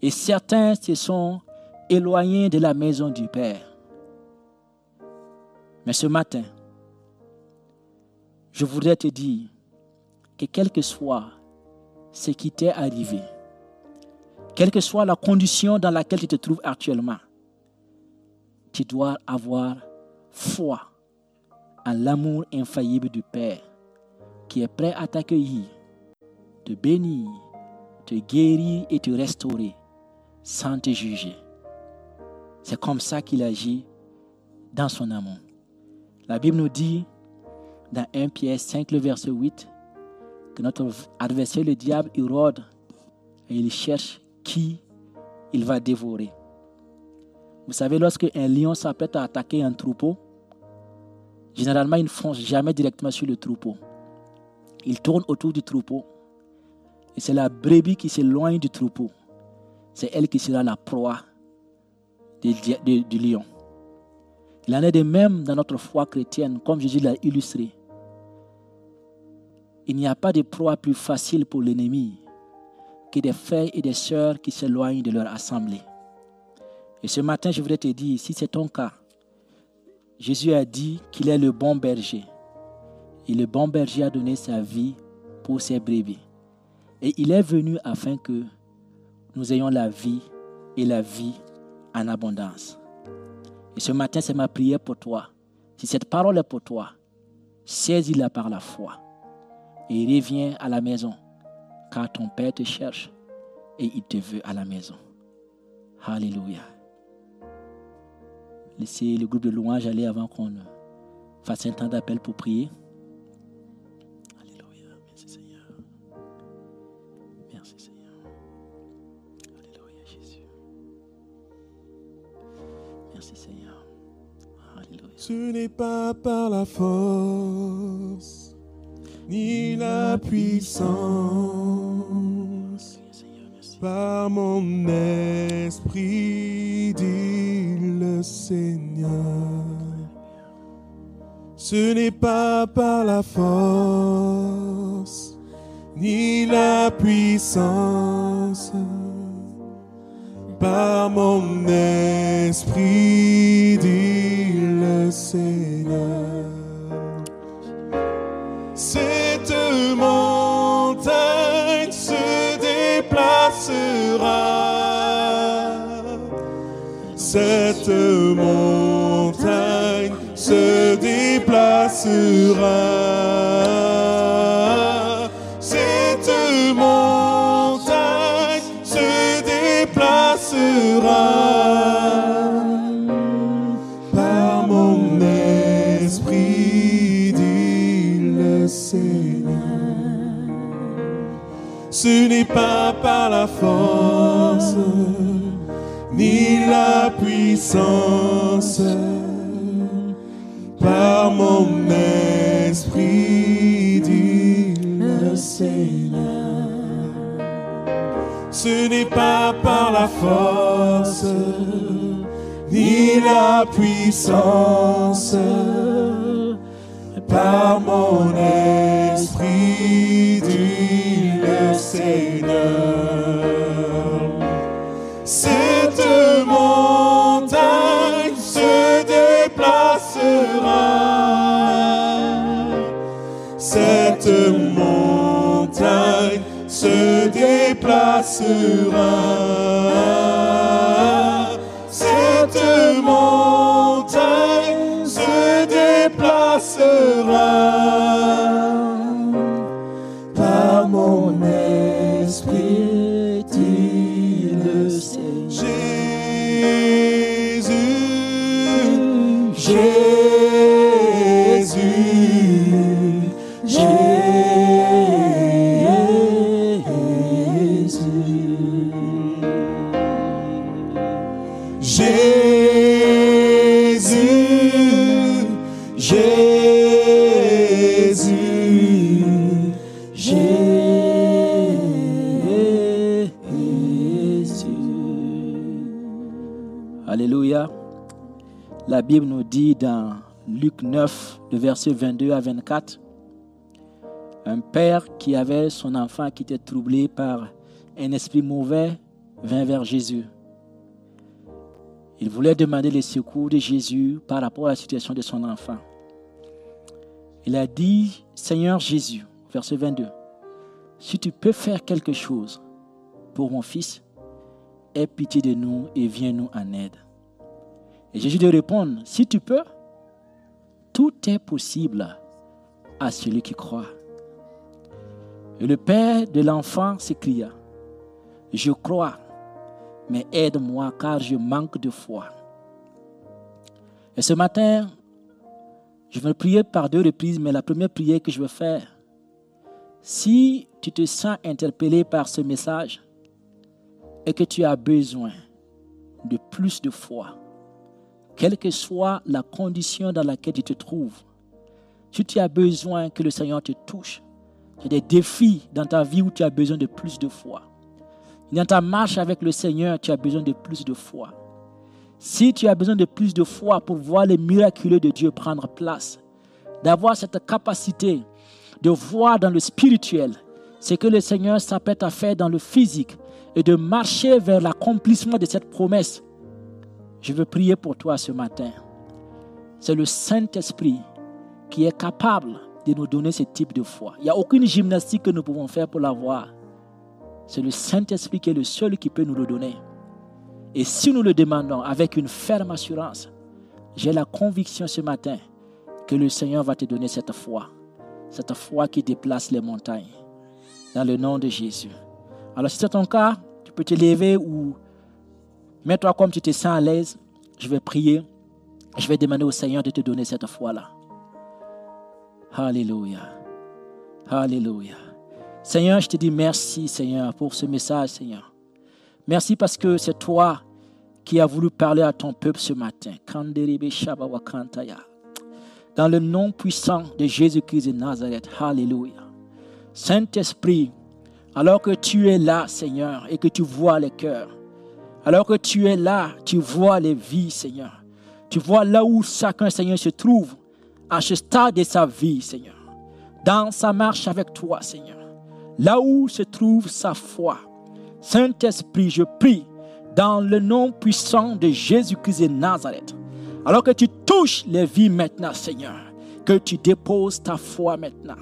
Et certains se sont éloignés de la maison du Père. Mais ce matin, je voudrais te dire que quel que soit ce qui t'est arrivé, quelle que soit la condition dans laquelle tu te trouves actuellement, tu dois avoir foi en l'amour infaillible du Père qui est prêt à t'accueillir, te bénir, te guérir et te restaurer sans te juger. C'est comme ça qu'il agit dans son amour. La Bible nous dit dans 1 Pierre 5, le verset 8, que notre adversaire, le diable, il rôde et il cherche qui il va dévorer. Vous savez, lorsque un lion s'apprête à attaquer un troupeau, généralement, il ne fonce jamais directement sur le troupeau. Il tourne autour du troupeau. Et c'est la brebis qui s'éloigne du troupeau. C'est elle qui sera la proie du, lion. Il en est de même dans notre foi chrétienne, comme Jésus l'a illustré. Il n'y a pas de proie plus facile pour l'ennemi que des frères et des sœurs qui s'éloignent de leur assemblée. Et ce matin, je voudrais te dire, si c'est ton cas, Jésus a dit qu'il est le bon berger. Et le bon berger a donné sa vie pour ses brebis. Et il est venu afin que nous ayons la vie et la vie en abondance. Et ce matin, c'est ma prière pour toi. Si cette parole est pour toi, saisis-la par la foi et reviens à la maison, car ton Père te cherche et il te veut à la maison. Alléluia. Laissez le groupe de louanges aller avant qu'on fasse un temps d'appel pour prier. Merci Seigneur. Alléluia Jésus. Merci Seigneur. Alléluia. Ce n'est pas par la force ni la puissance, par mon esprit, dit le Seigneur. Ce n'est pas par la force ni la puissance, par mon esprit, dit le Seigneur. Cette montagne se déplacera. Cette montagne se déplacera. Pas par la force ni la puissance, par mon esprit, dit le Seigneur. Ce n'est pas par la force ni la puissance, par mon esprit, dit Cette montagne se déplacera. Cette montagne se déplacera. Cette montagne se déplacera esprit, Dans Luc 9, le verset 22 à 24, un père qui avait son enfant qui était troublé par un esprit mauvais vint vers Jésus. Il voulait demander le secours de Jésus par rapport à la situation de son enfant. Il a dit, Seigneur Jésus, verset 22, si tu peux faire quelque chose pour mon fils, aie pitié de nous et viens-nous en aide. Et Jésus lui répond, si tu peux, tout est possible à celui qui croit. Et le père de l'enfant s'écria, je crois, mais aide-moi car je manque de foi. Et ce matin, je vais prier par deux reprises, mais la première prière que je veux faire, si tu te sens interpellé par ce message et que tu as besoin de plus de foi, quelle que soit la condition dans laquelle tu te trouves, si tu as besoin que le Seigneur te touche, il y a des défis dans ta vie où tu as besoin de plus de foi. Dans ta marche avec le Seigneur, tu as besoin de plus de foi. Si tu as besoin de plus de foi pour voir les miraculeux de Dieu prendre place, d'avoir cette capacité de voir dans le spirituel ce que le Seigneur s'apprête à faire dans le physique et de marcher vers l'accomplissement de cette promesse, je veux prier pour toi ce matin. C'est le Saint-Esprit qui est capable de nous donner ce type de foi. Il n'y a aucune gymnastique que nous pouvons faire pour l'avoir. C'est le Saint-Esprit qui est le seul qui peut nous le donner. Et si nous le demandons avec une ferme assurance, j'ai la conviction ce matin que le Seigneur va te donner cette foi. Cette foi qui déplace les montagnes. Dans le nom de Jésus. Alors si c'est ton cas, tu peux te lever ou mets-toi comme tu te sens à l'aise. Je vais prier. Je vais demander au Seigneur de te donner cette foi-là. Alléluia. Alléluia. Seigneur, je te dis merci, Seigneur, pour ce message, Seigneur. Merci parce que c'est toi qui as voulu parler à ton peuple ce matin. Dans le nom puissant de Jésus-Christ de Nazareth. Alléluia. Saint-Esprit, alors que tu es là, Seigneur, et que tu vois les cœurs, alors que tu es là, tu vois les vies, Seigneur. Tu vois là où chacun, Seigneur, se trouve à ce stade de sa vie, Seigneur. Dans sa marche avec toi, Seigneur. Là où se trouve sa foi. Saint-Esprit, je prie dans le nom puissant de Jésus-Christ de Nazareth. Alors que tu touches les vies maintenant, Seigneur, que tu déposes ta foi maintenant.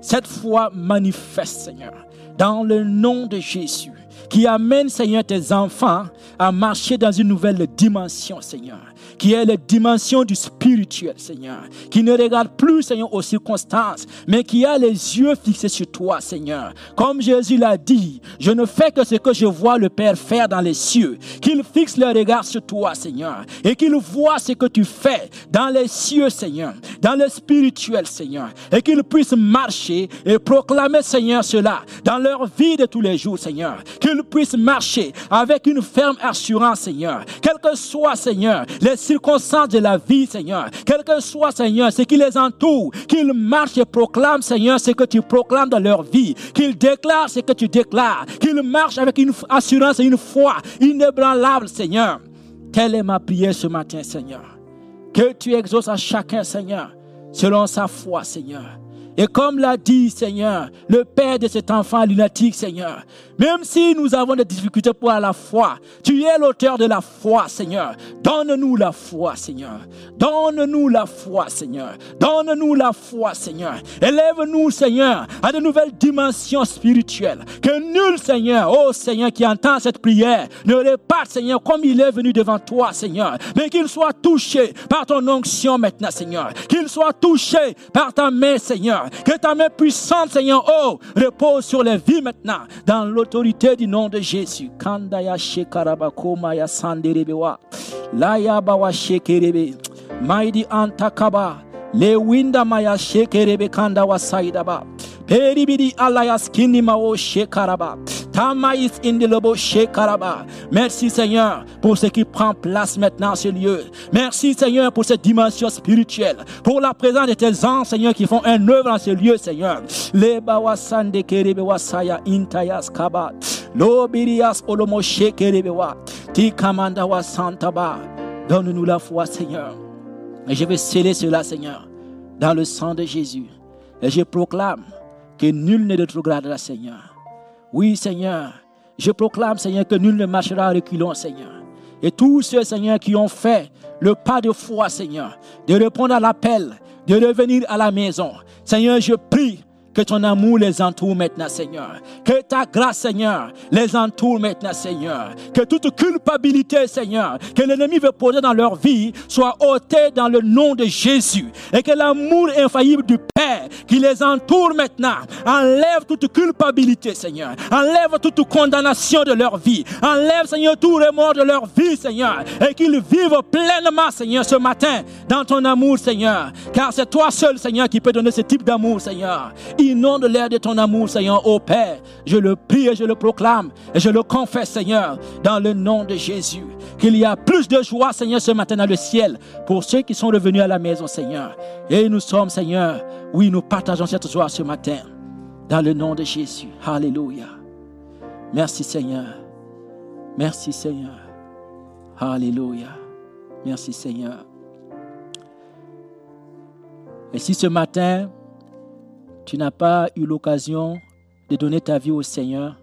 Cette foi manifeste, Seigneur, dans le nom de Jésus, qui amène, Seigneur, tes enfants à marcher dans une nouvelle dimension, Seigneur qui est la dimension du spirituel, Seigneur, qui ne regarde plus, Seigneur, aux circonstances, mais qui a les yeux fixés sur toi, Seigneur. Comme Jésus l'a dit, je ne fais que ce que je vois le Père faire dans les cieux, qu'il fixe le regard sur toi, Seigneur, et qu'il voit ce que tu fais dans les cieux, Seigneur, dans le spirituel, Seigneur, et qu'il puisse marcher et proclamer, Seigneur, cela dans leur vie de tous les jours, Seigneur, qu'ils puissent marcher avec une ferme assurance, Seigneur, quel que soit, Seigneur, les circonstances de la vie, Seigneur, quel que soit, Seigneur, ce qui les entoure, qu'ils marchent et proclament, Seigneur, ce que tu proclames dans leur vie, qu'ils déclarent ce que tu déclares, qu'ils marchent avec une assurance et une foi inébranlable, Seigneur. Telle est ma prière ce matin, Seigneur. Que tu exauces à chacun, Seigneur, selon sa foi, Seigneur. Et comme l'a dit, Seigneur, le père de cet enfant lunatique, Seigneur, même si nous avons des difficultés pour la foi, tu es l'auteur de la foi, Seigneur. Donne-nous la foi, Seigneur. Donne-nous la foi, Seigneur. Donne-nous la foi, Seigneur. Élève-nous, Seigneur, à de nouvelles dimensions spirituelles. Que nul, Seigneur, oh Seigneur, qui entend cette prière, ne réparte, Seigneur, comme il est venu devant toi, Seigneur. Mais qu'il soit touché par ton onction maintenant, Seigneur. Qu'il soit touché par ta main, Seigneur. Que ta main puissante, Seigneur, oh, repose sur les vies maintenant, dans l'autorité du nom de Jésus. Kandaya shekarabakoma ya sanderebewa. Laya bawa shekerebe. Maidi antakaba. Le winda maya shekerebe kanda wa saidaba. Peribidi alayas kini mao shekaraba. Tamaïs indilobo shekaraba. Merci Seigneur pour ce qui prend place maintenant ce lieu. Merci Seigneur pour cette dimension spirituelle. Pour la présence de tes anges Seigneur qui font un œuvre dans ce lieu Seigneur. Le bawasande kerebe wasaya intayas kaba. Lobirias olomo shekerebe wa. Tikamanda wa santaba. Donne-nous la foi Seigneur. Et je vais sceller cela Seigneur dans le sang de Jésus. Et je proclame que nul ne rétrogradera Seigneur. Oui, Seigneur. Je proclame, Seigneur, que nul ne marchera en reculant, Seigneur. Et tous ceux, Seigneur, qui ont fait le pas de foi, Seigneur, de répondre à l'appel, de revenir à la maison. Seigneur, je prie Que ton amour les entoure maintenant, Seigneur. Que ta grâce, Seigneur, les entoure maintenant, Seigneur. Que toute culpabilité, Seigneur, que l'ennemi veut poser dans leur vie soit ôtée dans le nom de Jésus. Et que l'amour infaillible du Père qui les entoure maintenant enlève toute culpabilité, Seigneur. Enlève toute condamnation de leur vie. Enlève, Seigneur, tout remords de leur vie, Seigneur. Et qu'ils vivent pleinement, Seigneur, ce matin dans ton amour, Seigneur. Car c'est toi seul, Seigneur, qui peut donner ce type d'amour, Seigneur. Inonde l'air de ton amour, Seigneur, ô Père. Je le prie et je le proclame et je le confesse, Seigneur, dans le nom de Jésus. Qu'il y a plus de joie, Seigneur, ce matin dans le ciel pour ceux qui sont revenus à la maison, Seigneur. Et nous sommes, Seigneur, oui, nous partageons cette joie ce matin dans le nom de Jésus. Alléluia. Merci, Seigneur. Merci, Seigneur. Alléluia. Merci, Seigneur. Et si ce matin, tu n'as pas eu l'occasion de donner ta vie au Seigneur,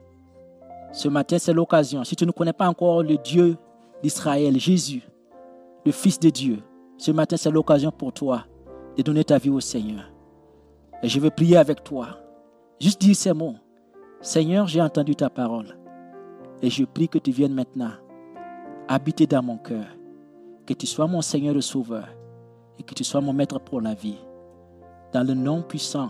ce matin, c'est l'occasion. Si tu ne connais pas encore le Dieu d'Israël, Jésus, le Fils de Dieu, ce matin, c'est l'occasion pour toi de donner ta vie au Seigneur. Et je veux prier avec toi. Juste dire ces mots. Seigneur, j'ai entendu ta parole. Et je prie que tu viennes maintenant habiter dans mon cœur. Que tu sois mon Seigneur et Sauveur. Et que tu sois mon Maître pour la vie. Dans le nom puissant